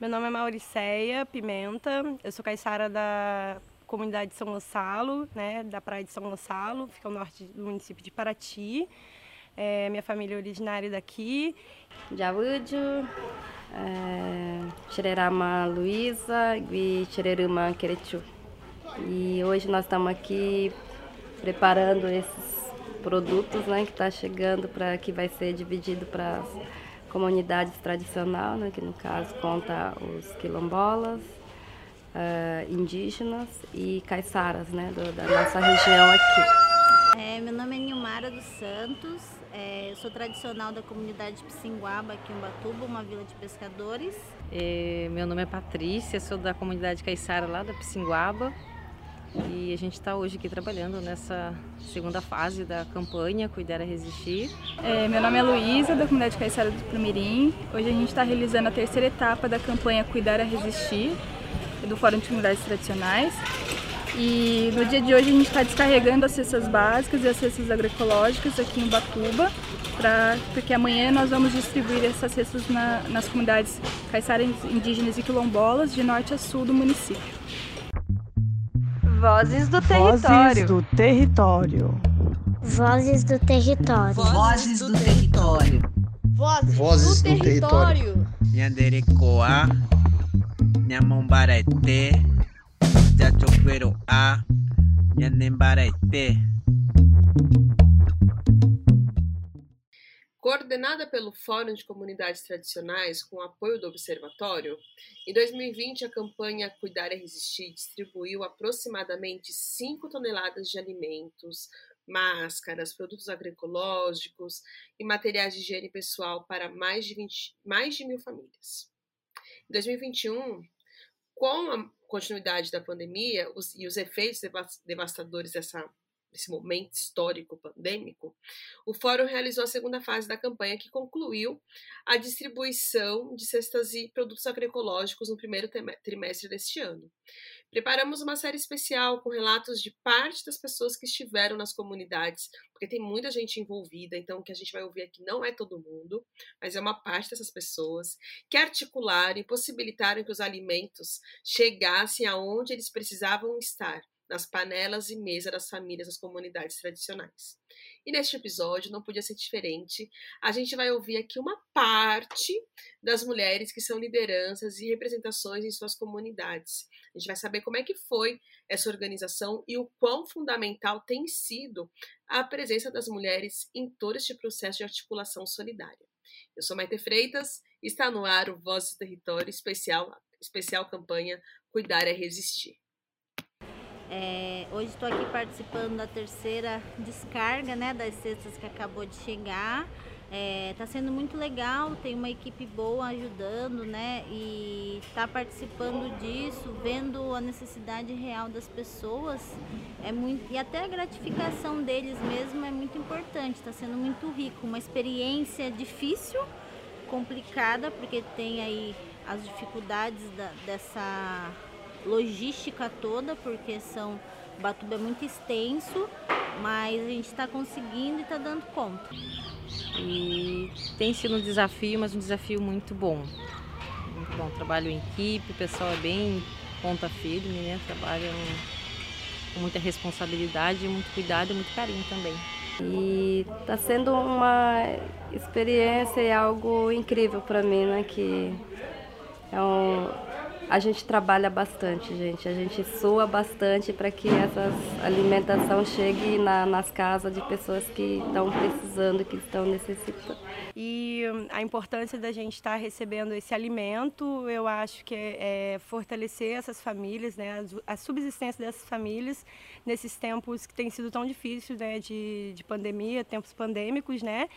Meu nome é Mauriceia Pimenta, eu sou caiçara da comunidade de São Gonçalo, né, da praia de São Gonçalo, fica ao norte do município de Paraty. É, minha família é originária daqui. Jawuju, é, Xererama Luísa e Xereruma Querechu. E hoje nós estamos aqui preparando esses produtos né, que está chegando para que vai ser dividido para comunidades tradicionais, né, que no caso conta os quilombolas, uh, indígenas e caiçaras né, do, da nossa região aqui. É, meu nome é Nilmara dos Santos, é, eu sou tradicional da comunidade Psinguaba aqui em Ubatuba, uma vila de pescadores. É, meu nome é Patrícia, sou da comunidade caiçara lá da Psinguaba e a gente está hoje aqui trabalhando nessa segunda fase da campanha Cuidar a Resistir. É, meu nome é Luísa, da comunidade Caiçara do Plumirim. Hoje a gente está realizando a terceira etapa da campanha Cuidar a Resistir, do Fórum de Comunidades Tradicionais. E no dia de hoje a gente está descarregando as cestas básicas e as cestas agroecológicas aqui em Batuba, pra, porque amanhã nós vamos distribuir essas cestas na, nas comunidades caiçaras indígenas e quilombolas de norte a sul do município. Vozes do território. Vozes do território. Vozes do território. Vozes do território. Vozes do território. Nhanderecoa, Nhamombarete, Jachoperoa, Nhanembarete. Coordenada pelo Fórum de Comunidades Tradicionais com apoio do Observatório, em 2020 a campanha Cuidar e Resistir distribuiu aproximadamente 5 toneladas de alimentos, máscaras, produtos agroecológicos e materiais de higiene pessoal para mais de, 20, mais de mil famílias. Em 2021, com a continuidade da pandemia os, e os efeitos devastadores dessa nesse momento histórico pandêmico, o Fórum realizou a segunda fase da campanha que concluiu a distribuição de cestas e produtos agroecológicos no primeiro trimestre deste ano. Preparamos uma série especial com relatos de parte das pessoas que estiveram nas comunidades, porque tem muita gente envolvida, então o que a gente vai ouvir aqui não é todo mundo, mas é uma parte dessas pessoas que articularam e possibilitaram que os alimentos chegassem aonde eles precisavam estar nas panelas e mesa das famílias das comunidades tradicionais. E neste episódio não podia ser diferente. A gente vai ouvir aqui uma parte das mulheres que são lideranças e representações em suas comunidades. A gente vai saber como é que foi essa organização e o quão fundamental tem sido a presença das mulheres em todo este processo de articulação solidária. Eu sou Maite Freitas está no ar o Voz do Território especial, especial campanha Cuidar é Resistir. É, hoje estou aqui participando da terceira descarga né, das cestas que acabou de chegar. Está é, tá sendo muito legal, tem uma equipe boa ajudando, né? E está participando disso, vendo a necessidade real das pessoas. É muito, e até a gratificação deles mesmo é muito importante, está sendo muito rico. Uma experiência difícil, complicada, porque tem aí as dificuldades da, dessa logística toda, porque são Batuba é muito extenso, mas a gente está conseguindo e está dando conta. E tem sido um desafio, mas um desafio muito bom. Muito bom. Trabalho em equipe, o pessoal é bem ponta firme, né? Trabalham com muita responsabilidade, muito cuidado e muito carinho também. E está sendo uma experiência e algo incrível para mim, né? Que é um, a gente trabalha bastante, gente. A gente sua bastante para que essa alimentação chegue na, nas casas de pessoas que estão precisando, que estão necessitando. E hum, a importância da gente estar recebendo esse alimento, eu acho que é, é fortalecer essas famílias, né, a subsistência dessas famílias nesses tempos que têm sido tão difíceis, né, de, de pandemia, tempos pandêmicos, né,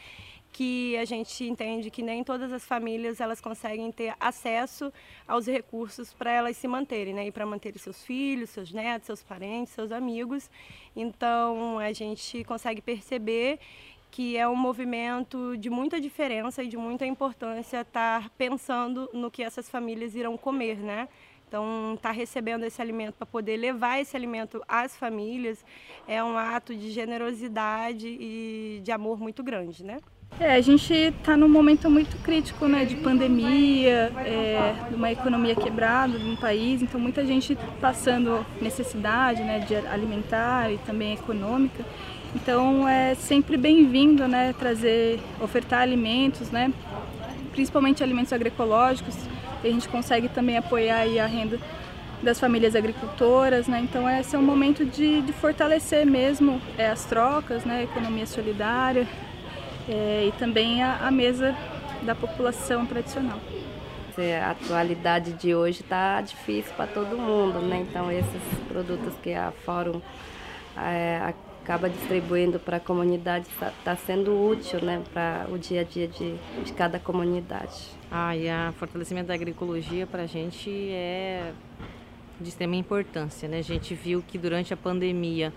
que a gente entende que nem todas as famílias elas conseguem ter acesso aos recursos para elas se manterem, né? E para manter seus filhos, seus netos, seus parentes, seus amigos. Então a gente consegue perceber que é um movimento de muita diferença e de muita importância estar pensando no que essas famílias irão comer, né? Então, estar tá recebendo esse alimento para poder levar esse alimento às famílias é um ato de generosidade e de amor muito grande, né? É, a gente está num momento muito crítico, né, de pandemia, é, de uma economia quebrada no país, então muita gente passando necessidade, né, de alimentar e também econômica. Então é sempre bem-vindo, né, trazer, ofertar alimentos, né, principalmente alimentos agroecológicos, a gente consegue também apoiar a renda das famílias agricultoras, né? Então esse é um momento de, de fortalecer mesmo é, as trocas, né? A economia solidária, é, e também a, a, mesa da população tradicional. A atualidade de hoje está difícil para todo mundo, né? Então esses produtos que a Fórum é, acaba distribuindo para a comunidade está tá sendo útil, né? Para o dia a dia de, de cada comunidade. Ah, e o fortalecimento da agroecologia para a gente é de extrema importância, né? A gente viu que durante a pandemia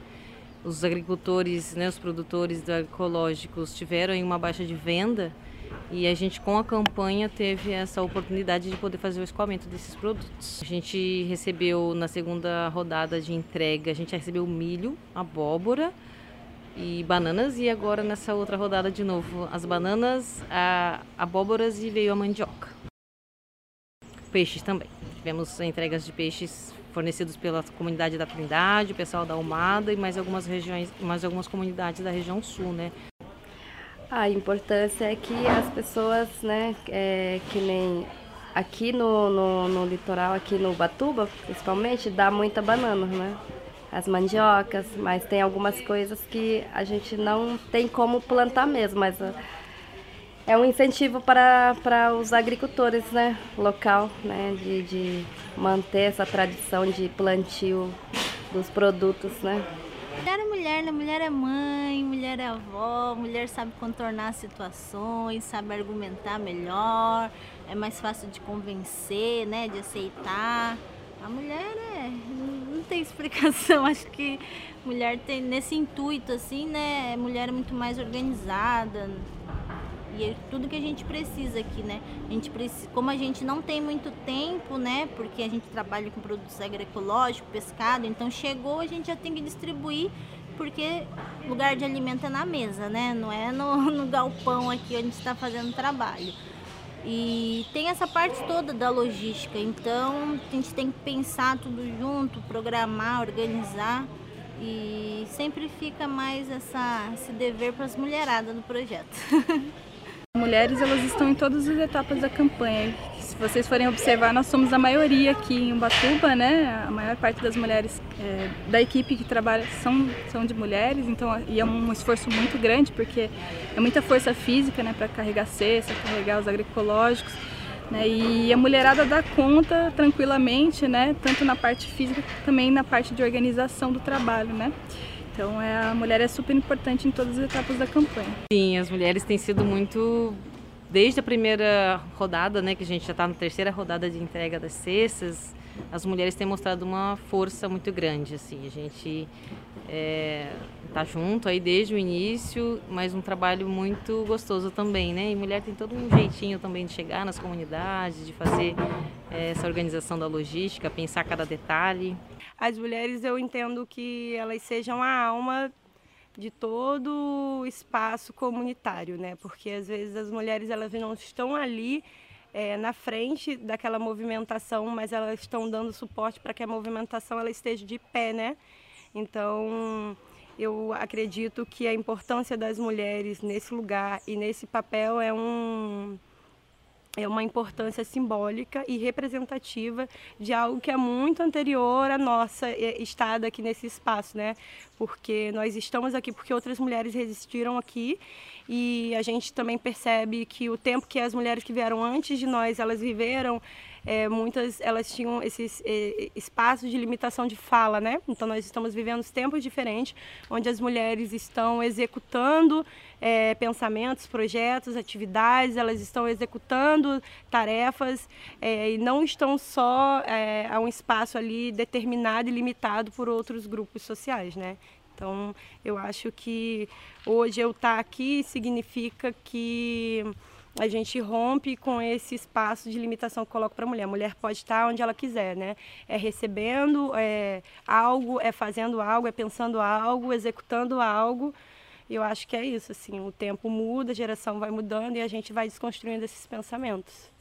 os agricultores, né, os produtores agroecológicos tiveram uma baixa de venda e a gente com a campanha teve essa oportunidade de poder fazer o escoamento desses produtos. A gente recebeu na segunda rodada de entrega, a gente recebeu milho, abóbora e bananas e agora nessa outra rodada de novo as bananas, a abóboras e veio a mandioca. Peixes também. Tivemos entregas de peixes fornecidos pela comunidade da Trindade, o pessoal da Almada e mais algumas regiões, mais algumas comunidades da região sul, né? A importância é que as pessoas, né, é, que nem aqui no, no, no, litoral, aqui no Batuba, principalmente, dá muita banana, né? As mandiocas, mas tem algumas coisas que a gente não tem como plantar mesmo, mas é um incentivo para, para os agricultores né, local, né, de, de manter essa tradição de plantio dos produtos. Né. Mulher é mulher, né? mulher é mãe, mulher é avó, mulher sabe contornar situações, sabe argumentar melhor, é mais fácil de convencer, né, de aceitar. A mulher é, não tem explicação, acho que mulher tem nesse intuito assim, né, mulher é muito mais organizada, e é tudo que a gente precisa aqui, né? A gente precisa, como a gente não tem muito tempo, né? Porque a gente trabalha com produtos agroecológicos, pescado, então chegou, a gente já tem que distribuir, porque lugar de alimento é na mesa, né? Não é no, no galpão aqui onde está fazendo trabalho. E tem essa parte toda da logística, então a gente tem que pensar tudo junto, programar, organizar e sempre fica mais essa, esse dever para as mulheradas do projeto. Mulheres elas estão em todas as etapas da campanha. Se vocês forem observar, nós somos a maioria aqui em Ubatuba, né? A maior parte das mulheres é, da equipe que trabalha são, são de mulheres, então e é um esforço muito grande porque é muita força física, né, para carregar cesta, carregar os agroecológicos. Né, e a mulherada dá conta tranquilamente, né, tanto na parte física também na parte de organização do trabalho, né. Então é, a mulher é super importante em todas as etapas da campanha. Sim, as mulheres têm sido muito desde a primeira rodada, né, que a gente já está na terceira rodada de entrega das cestas, as mulheres têm mostrado uma força muito grande, assim, a gente é, tá junto aí desde o início, mas um trabalho muito gostoso também, né, e mulher tem todo um jeitinho também de chegar nas comunidades, de fazer é, essa organização da logística, pensar cada detalhe. As mulheres eu entendo que elas sejam a alma de todo o espaço comunitário, né? Porque às vezes as mulheres elas não estão ali é, na frente daquela movimentação, mas elas estão dando suporte para que a movimentação ela esteja de pé, né? Então eu acredito que a importância das mulheres nesse lugar e nesse papel é um é uma importância simbólica e representativa de algo que é muito anterior à nossa é, estada aqui nesse espaço, né? Porque nós estamos aqui porque outras mulheres resistiram aqui e a gente também percebe que o tempo que as mulheres que vieram antes de nós elas viveram é, muitas elas tinham esses é, espaços de limitação de fala, né? Então nós estamos vivendo tempos diferentes, onde as mulheres estão executando é, pensamentos, projetos, atividades, elas estão executando tarefas é, e não estão só é, a um espaço ali determinado e limitado por outros grupos sociais, né? Então, eu acho que hoje eu estar aqui significa que a gente rompe com esse espaço de limitação que coloca para a mulher. A mulher pode estar onde ela quiser, né? É recebendo é, algo, é fazendo algo, é pensando algo, executando algo E eu acho que é isso, assim, o tempo muda, a geração vai mudando e a gente vai desconstruindo esses pensamentos.